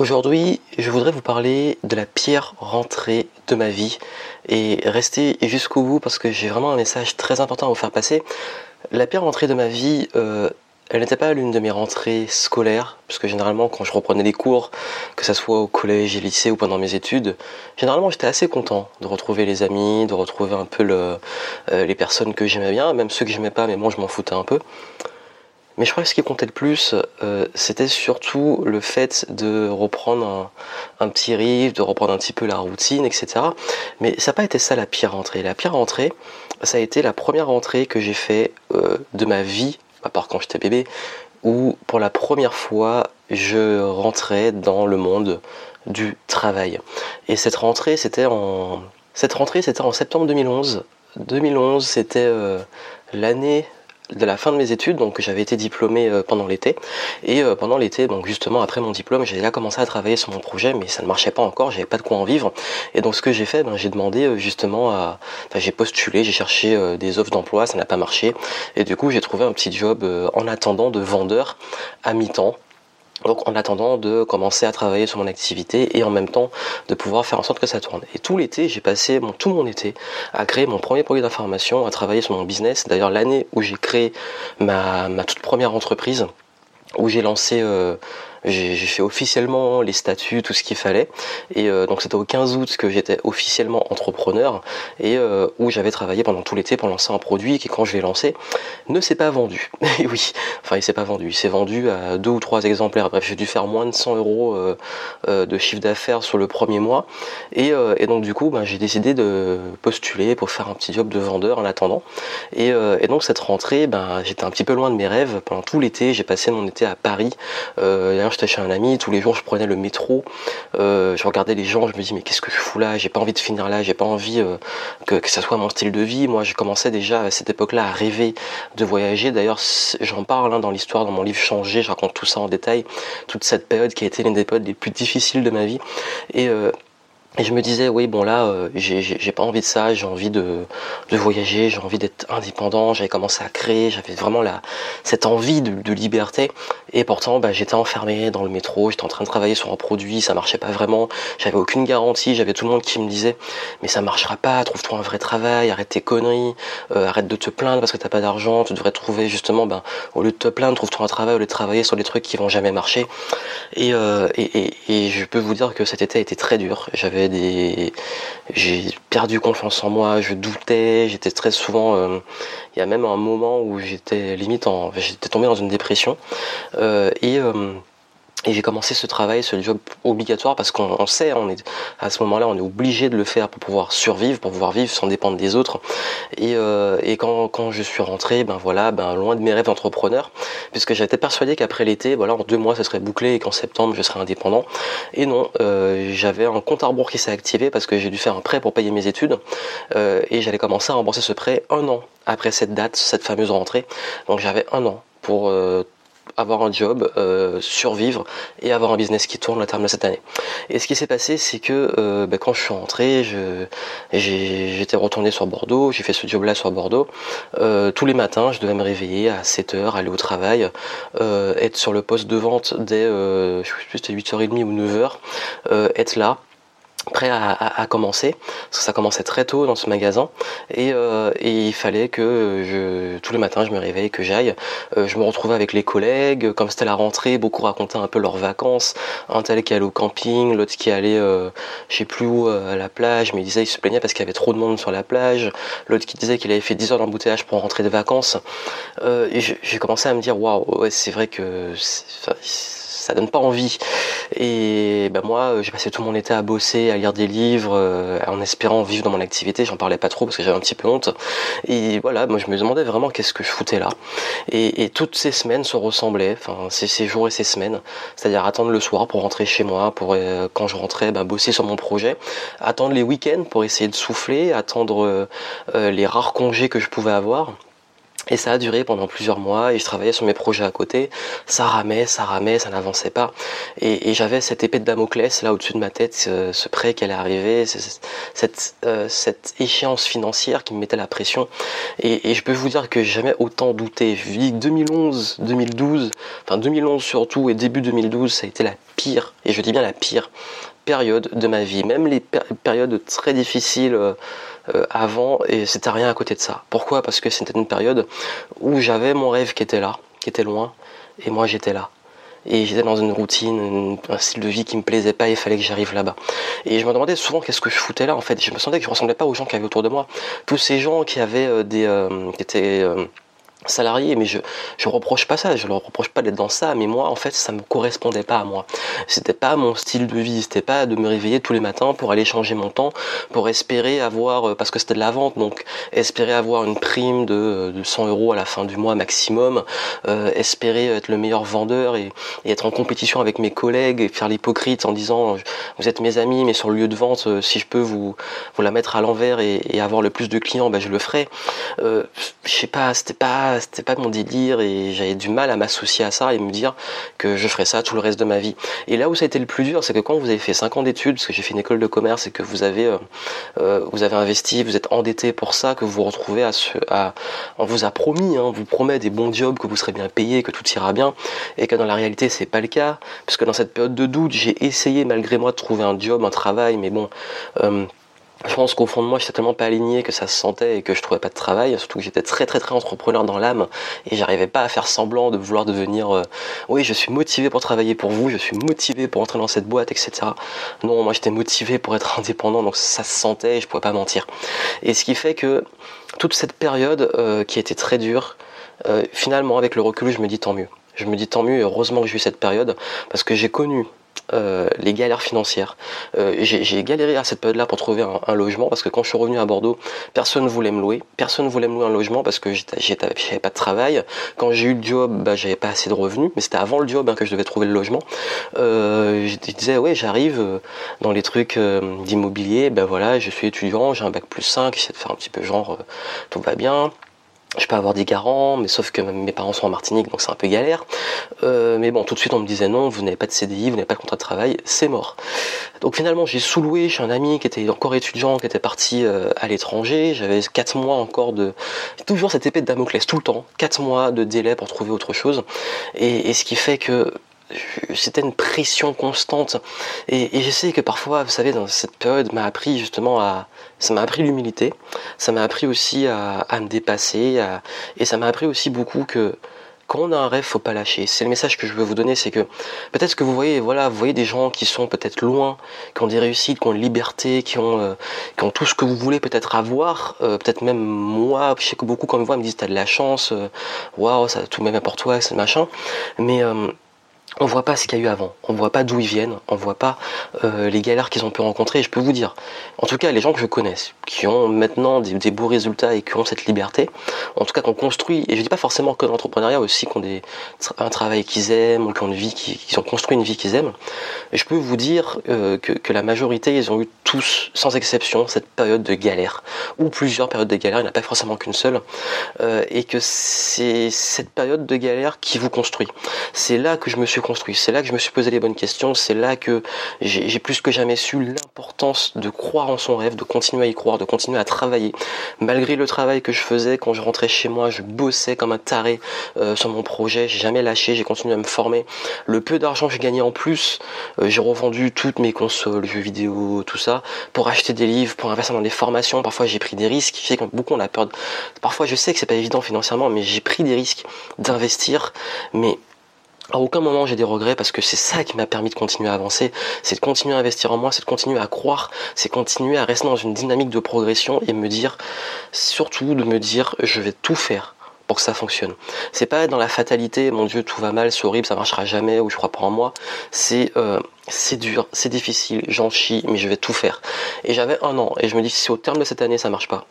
Aujourd'hui, je voudrais vous parler de la pire rentrée de ma vie et rester jusqu'au bout parce que j'ai vraiment un message très important à vous faire passer. La pire rentrée de ma vie, euh, elle n'était pas l'une de mes rentrées scolaires, puisque généralement quand je reprenais les cours, que ce soit au collège et lycée ou pendant mes études, généralement j'étais assez content de retrouver les amis, de retrouver un peu euh, les personnes que j'aimais bien, même ceux que j'aimais pas, mais moi je m'en foutais un peu. Mais je crois que ce qui comptait le plus, euh, c'était surtout le fait de reprendre un, petit riff, de reprendre un petit peu la routine, etc. Mais ça n'a pas été ça la pire rentrée. La pire rentrée, ça a été la première rentrée que j'ai fait euh, de ma vie, à part quand j'étais bébé, où pour la première fois je rentrais dans le monde du travail. Et cette rentrée, c'était en cette rentrée, c'était en septembre 2011. 2011, c'était euh, l'année de la fin de mes études, donc j'avais été diplômé euh, pendant l'été, et euh, pendant l'été, donc justement après mon diplôme, j'ai déjà commencé à travailler sur mon projet, mais ça ne marchait pas encore, j'avais pas de quoi en vivre, et donc ce que j'ai fait, ben, j'ai demandé euh, justement à, enfin j'ai postulé, j'ai cherché des offres d'emploi, ça n'a pas marché, et du coup j'ai trouvé un petit job en attendant de vendeur à mi-temps donc en attendant de commencer à travailler sur mon activité et en même temps de pouvoir faire en sorte que ça tourne. Et tout l'été, j'ai passé tout mon été à créer mon premier projet d'information, à travailler sur mon business. D'ailleurs l'année où j'ai créé ma, ma, toute première entreprise, où j'ai lancé euh, j'ai fait officiellement les statuts, tout ce qu'il fallait. Et euh, donc c'était au 15 août que j'étais officiellement entrepreneur et euh, où j'avais travaillé pendant tout l'été pour lancer un produit qui, quand je l'ai lancé, ne s'est pas vendu. et oui, enfin il s'est pas vendu. Il s'est vendu à deux ou trois exemplaires. Bref, j'ai dû faire moins de 100 euros euh, de chiffre d'affaires sur le premier mois. Et, donc du coup, ben, j'ai décidé de postuler pour faire un petit job de vendeur en attendant. Et, et donc cette rentrée, ben, j'étais un petit peu loin de mes rêves. Pendant tout l'été, j'ai passé mon été à Paris j'étais chez un ami, tous les jours je prenais le métro, euh, je regardais les gens, je me dis mais qu'est-ce que je fous là, j'ai pas envie de finir là, j'ai pas envie euh, que, ça soit mon style de vie. Moi j'ai commencé déjà à cette époque-là à rêver de voyager. D'ailleurs j'en parle hein, dans l'histoire, dans mon livre Changer, je raconte tout ça en détail, toute cette période qui a été l'une des périodes les plus difficiles de ma vie. Euh, et je me disais, oui, bon là, euh, j'ai pas envie de ça, j'ai envie de, de voyager, j'ai envie d'être indépendant, j'avais commencé à créer, j'avais vraiment la, cette envie de, liberté. Et pourtant, bah, j'étais enfermé dans le métro, j'étais en train de travailler sur un produit, ça marchait pas vraiment, j'avais aucune garantie, j'avais tout le monde qui me disait, mais ça marchera pas, trouve-toi un vrai travail, arrête tes conneries, euh, arrête de te plaindre parce que t'as pas d'argent, tu devrais trouver justement, ben, au lieu de te plaindre, trouve-toi un travail, au lieu de travailler sur des trucs qui vont jamais marcher. Et, euh, et, et, et je peux vous dire que cet été a été très dur. J'avais j'ai perdu confiance en moi, je doutais, j'étais très souvent, euh, il y a même un moment où j'étais limite j'étais tombé dans une dépression. Euh, et euh, et j'ai commencé ce travail, ce job obligatoire parce qu'on sait, on est à ce moment-là, on est obligé de le faire pour pouvoir survivre, pour pouvoir vivre sans dépendre des autres. Et, euh, et quand, quand, je suis rentré, ben voilà, ben loin de mes rêves d'entrepreneur, puisque j'étais persuadé qu'après l'été, voilà, en deux mois, ça serait bouclé et qu'en septembre, je serais indépendant. Et non, euh, j'avais un compte à rebours qui s'est activé parce que j'ai dû faire un prêt pour payer mes études euh, et j'allais commencer à rembourser ce prêt un an après cette date, cette fameuse rentrée. Donc j'avais un an pour euh, avoir un job, euh, survivre et avoir un business qui tourne au terme de cette année. Et ce qui s'est passé, c'est que euh, ben, quand je suis rentré, j'étais retourné sur Bordeaux, j'ai fait ce job-là sur Bordeaux. Euh, tous les matins, je devais me réveiller à 7h, aller au travail, être sur le poste de vente dès, je sais plus, c'était 8h30 ou 9h, être là, prêt à, commencer parce que ça commençait très tôt dans ce magasin et, euh, il fallait que je tous les matins je me réveille que j'aille euh, je me retrouvais avec les collègues comme c'était la rentrée beaucoup racontaient un peu leurs vacances un tel qui allait au camping l'autre qui allait euh, je sais plus où à la plage mais il disait il se plaignait parce qu'il y avait trop de monde sur la plage l'autre qui disait qu'il avait fait 10 heures d'embouteillage pour rentrer de vacances. Et j'ai commencé à me dire waouh ouais, c'est vrai que ça donne pas envie. Et ben moi, j'ai passé tout mon été à bosser, à lire des livres, euh, en espérant vivre dans mon activité. J'en parlais pas trop parce que j'avais un petit peu honte. Et voilà, moi je me demandais vraiment qu'est-ce que je foutais là. Et, toutes ces semaines se ressemblaient, enfin ces, jours et ces semaines. C'est-à-dire attendre le soir pour rentrer chez moi, pour euh, quand je rentrais, ben, bosser sur mon projet, attendre les week-ends pour essayer de souffler, attendre euh, les rares congés que je pouvais avoir Et ça a duré pendant plusieurs mois et je travaillais sur mes projets à côté. Ça ramait, ça ramait, ça n'avançait pas. Et, j'avais cette épée de Damoclès là au-dessus de ma tête, ce, prêt qui allait arriver, cette, euh, cette échéance financière qui me mettait la pression. Et, je peux vous dire que jamais autant douté. Je dis 2011, 2012, enfin 2011 surtout et début 2012, ça a été la pire, et je dis bien la pire période de ma vie. Même les périodes très difficiles. Euh, euh, avant et c'était rien à côté de ça. Pourquoi? Parce que c'était une période où j'avais mon rêve qui était là, qui était loin, et moi j'étais là. Et j'étais dans une routine, un style de vie qui me plaisait pas, et il fallait que j'arrive là-bas. Et je me demandais souvent qu'est-ce que je foutais là en fait. Je me sentais que je ressemblais pas aux gens qui avaient autour de moi. Tous ces gens qui avaient euh, des, qui étaient salarié, mais je je reproche pas ça, je leur reproche pas d'être dans ça, mais moi en fait ça me correspondait pas à moi. C'était pas mon style de vie, c'était pas de me réveiller tous les matins pour aller changer mon temps, pour espérer avoir, euh, parce que c'était de la vente, donc espérer avoir une prime de, euh, de 100 euros à la fin du mois maximum, euh, espérer être le meilleur vendeur et, être en compétition avec mes collègues et faire l'hypocrite en disant vous êtes mes amis, mais sur le lieu de vente, si je peux vous, vous la mettre à l'envers et, avoir le plus de clients, ben je le ferai. Euh, je sais pas, c'était pas c'était pas mon délire et j'avais du mal à m'associer à ça et me dire que je ferais ça tout le reste de ma vie. Et là où ça a été le plus dur, c'est que quand vous avez fait 5 ans d'études, parce que j'ai fait une école de commerce et que vous avez, euh, euh, investi, vous êtes endetté pour ça, que vous vous retrouvez à, ce, on vous a promis, hein, on vous promet des bons jobs, que vous serez bien payé, que tout ira bien, et que dans la réalité c'est pas le cas, puisque dans cette période de doute, j'ai essayé malgré moi de trouver un job, un travail, mais bon. Euh, je pense qu'au fond de moi, j'étais tellement pas aligné que ça se sentait et que je trouvais pas de travail. Surtout que j'étais très très très entrepreneur dans l'âme et j'arrivais pas à faire semblant de vouloir devenir. Euh, oui, je suis motivé pour travailler pour vous, je suis motivé pour entrer dans cette boîte, etc. Non, moi j'étais motivé pour être indépendant, donc ça se sentait et je pouvais pas mentir. Et ce qui fait que toute cette période euh, qui était très dure, euh, finalement avec le recul, je me dis tant mieux. Je me dis tant mieux heureusement que j'ai eu cette période parce que j'ai connu euh, les galères financières. Euh, j'ai galéré à cette période-là pour trouver un, logement parce que quand je suis revenu à Bordeaux, personne ne voulait me louer. Personne ne voulait me louer un logement parce que j'avais pas de travail. Quand j'ai eu le job, bah, j'avais pas assez de revenus, mais c'était avant le job hein, que je devais trouver le logement. Euh, je disais, ouais, j'arrive dans les trucs d'immobilier, ben voilà, je suis étudiant, j'ai un bac plus 5, j'essaie de faire un petit peu genre, tout va bien je peux avoir des garants, mais sauf que mes parents sont en Martinique, donc c'est un peu galère. Euh, mais bon, tout de suite on me disait non, vous n'avez pas de CDI, vous n'avez pas de contrat de travail, c'est mort. Donc finalement j'ai sous-loué chez un ami qui était encore étudiant, qui était parti euh, à l'étranger. J'avais 4 mois encore de... Toujours cette épée de Damoclès, tout le temps. 4 mois de délai pour trouver autre chose. Et, et ce qui fait que c'était une pression constante. Et, et, je sais que parfois, vous savez, dans cette période, m'a appris justement à, ça m'a appris l'humilité, ça m'a appris aussi à, à me dépasser, et ça m'a appris aussi beaucoup que quand on a un rêve, faut pas lâcher. C'est le message que je veux vous donner, c'est que peut-être que vous voyez, voilà, vous voyez des gens qui sont peut-être loin, qui ont des réussites, qui ont une liberté, qui ont, euh, qui ont tout ce que vous voulez peut-être avoir, euh, peut-être même moi, je sais que beaucoup quand ils me voient me disent t'as de la chance, euh, waouh, ça tout même pour toi, c'est machin, mais on voit pas ce qu'il y a eu avant, on voit pas d'où ils viennent, on voit pas euh, les galères qu'ils ont pu rencontrer. Et je peux vous dire, en tout cas les gens que je connais, qui ont maintenant des, beaux résultats et qui ont cette liberté, en tout cas qu'on construit, et je dis pas forcément que l'entrepreneuriat, aussi qui ont des, un travail qu'ils aiment ou qui ont construit une vie qu'ils aiment. Je peux vous dire euh, que, que, la majorité, ils ont eu tous, sans exception, cette période de galère ou plusieurs périodes de galère. Il n'y en a pas forcément qu'une seule, euh, et que c'est cette période de galère qui vous construit. C'est là que je me suis construit. C'est là que je me suis posé les bonnes questions. C'est là que j'ai plus que jamais su l'importance de croire en son rêve, de continuer à y croire, de continuer à travailler. Malgré le travail que je faisais, quand je rentrais chez moi, je bossais comme un taré euh, sur mon projet. J'ai jamais lâché, j'ai continué à me former. Le peu d'argent que j'ai gagné en plus, euh, j'ai revendu toutes mes consoles, jeux vidéo, tout ça, pour acheter des livres, pour investir dans des formations. Parfois j'ai pris des risques. Je sais que beaucoup on a peur. Parfois je sais que c'est pas évident financièrement, mais j'ai pris des risques d'investir. Mais à aucun moment j'ai des regrets parce que c'est ça qui m'a permis de continuer à avancer, c'est de continuer à investir en moi, c'est de continuer à croire, c'est continuer à rester dans une dynamique de progression et me dire, surtout de me dire, je vais tout faire pour que ça fonctionne. C'est pas être dans la fatalité, mon Dieu, tout va mal, c'est horrible, ça marchera jamais, ou je crois pas en moi. C'est euh, c'est dur, c'est difficile, j'en chie, mais je vais tout faire. Et j'avais un an, et je me dis si au terme de cette année ça marche pas,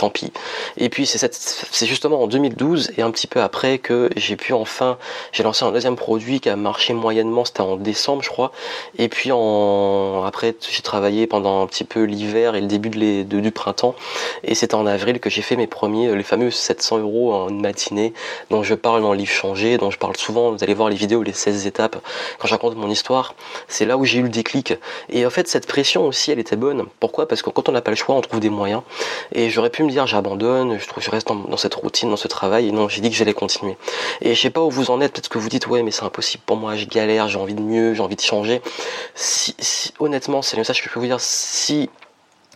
tant pis. Et puis c'est justement en 2012 et un petit peu après que j'ai pu enfin, j'ai lancé un deuxième produit qui a marché moyennement, c'était en décembre je crois. Et puis en, après j'ai travaillé pendant un petit peu l'hiver et le début du printemps. Et c'était en avril que j'ai fait mes premiers, les fameux 700 euros en matinée dont je parle dans le livre changé, dont je parle souvent, vous allez voir les vidéos, les 16 étapes, quand je raconte mon histoire, c'est là où j'ai eu le déclic. Et en fait cette pression aussi elle était bonne. Pourquoi? Parce que quand on n'a pas le choix, on trouve des moyens. Et j'aurais pu me dire j'abandonne, je trouve je reste dans, cette routine, dans ce travail. Et non, j'ai dit que j'allais continuer. Et je sais pas où vous en êtes. Peut-être que vous dites ouais, mais c'est impossible pour moi. Je galère, j'ai envie de mieux, j'ai envie de changer. Si, honnêtement, c'est le message que je peux vous dire. Si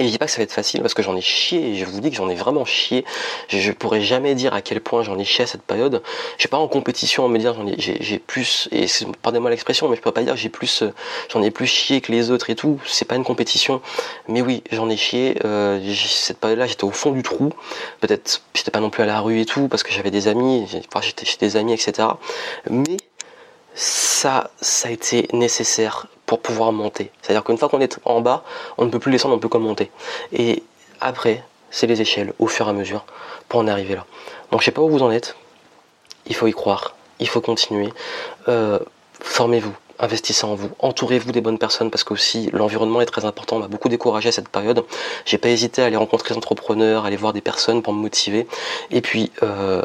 et je dis pas que ça va être facile parce que j'en ai chié, je vous dis que j'en ai vraiment chié. Je, je, pourrais jamais dire à quel point j'en ai chié à cette période. Je suis pas en compétition à me dire j'en ai, j'ai, plus, et pardonnez-moi l'expression, mais je peux pas dire j'ai plus, euh, j'en ai plus chié que les autres et tout. C'est pas une compétition. Mais oui, j'en ai chié. Euh, cette période-là, j'étais au fond du trou. Peut-être, j'étais pas non plus à la rue et tout parce que j'avais des amis, j'étais chez des amis, etc. Mais ça, ça a été nécessaire pour pouvoir monter. C'est-à-dire qu'une fois qu'on est en bas, on ne peut plus descendre, on ne peut que monter. Et après, c'est les échelles, au fur et à mesure, pour en arriver là. Donc je sais pas où vous en êtes, il faut y croire, il faut continuer. Euh, formez-vous, investissez en vous, entourez-vous des bonnes personnes parce que aussi l'environnement est très important. On m'a beaucoup découragé à cette période. J'ai pas hésité à aller rencontrer des entrepreneurs, à aller voir des personnes pour me motiver. Et puis euh,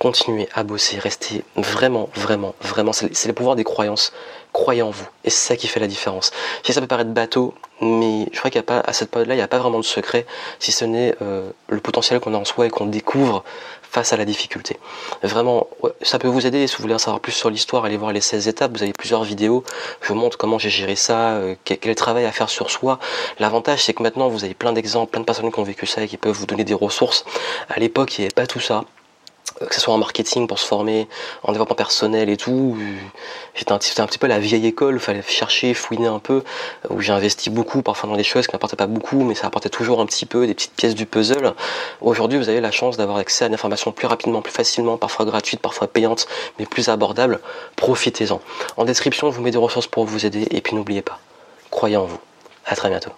continuez à bosser, restez vraiment, vraiment, vraiment. C'est le pouvoir des croyances. Croyez en vous. Et c'est ça qui fait la différence. Si ça peut paraître bateau, mais je crois qu'à à cette période-là, il n'y a pas vraiment de secret, si ce n'est euh, le potentiel qu'on a en soi et qu'on découvre face à la difficulté. Vraiment, ça peut vous aider. Si vous voulez en savoir plus sur l'histoire, allez voir les 16 étapes. Vous avez plusieurs vidéos. Je vous montre comment j'ai géré ça, euh, quel, travail à faire sur soi. L'avantage, c'est que maintenant, vous avez plein d'exemples, plein de personnes qui ont vécu ça et qui peuvent vous donner des ressources. À l'époque, il n'y avait pas tout ça que ce soit en marketing pour se former, en développement personnel et tout. J'étais un, petit peu la vieille école, il fallait chercher, fouiner un peu, où j'ai investi beaucoup parfois dans des choses qui n'apportaient pas beaucoup, mais ça apportait toujours un petit peu des petites pièces du puzzle. Aujourd'hui, vous avez la chance d'avoir accès à l'information plus rapidement, plus facilement, parfois gratuite, parfois payante, mais plus abordable. Profitez-en. En description, je vous mets des ressources pour vous aider, et puis n'oubliez pas, croyez en vous. À très bientôt.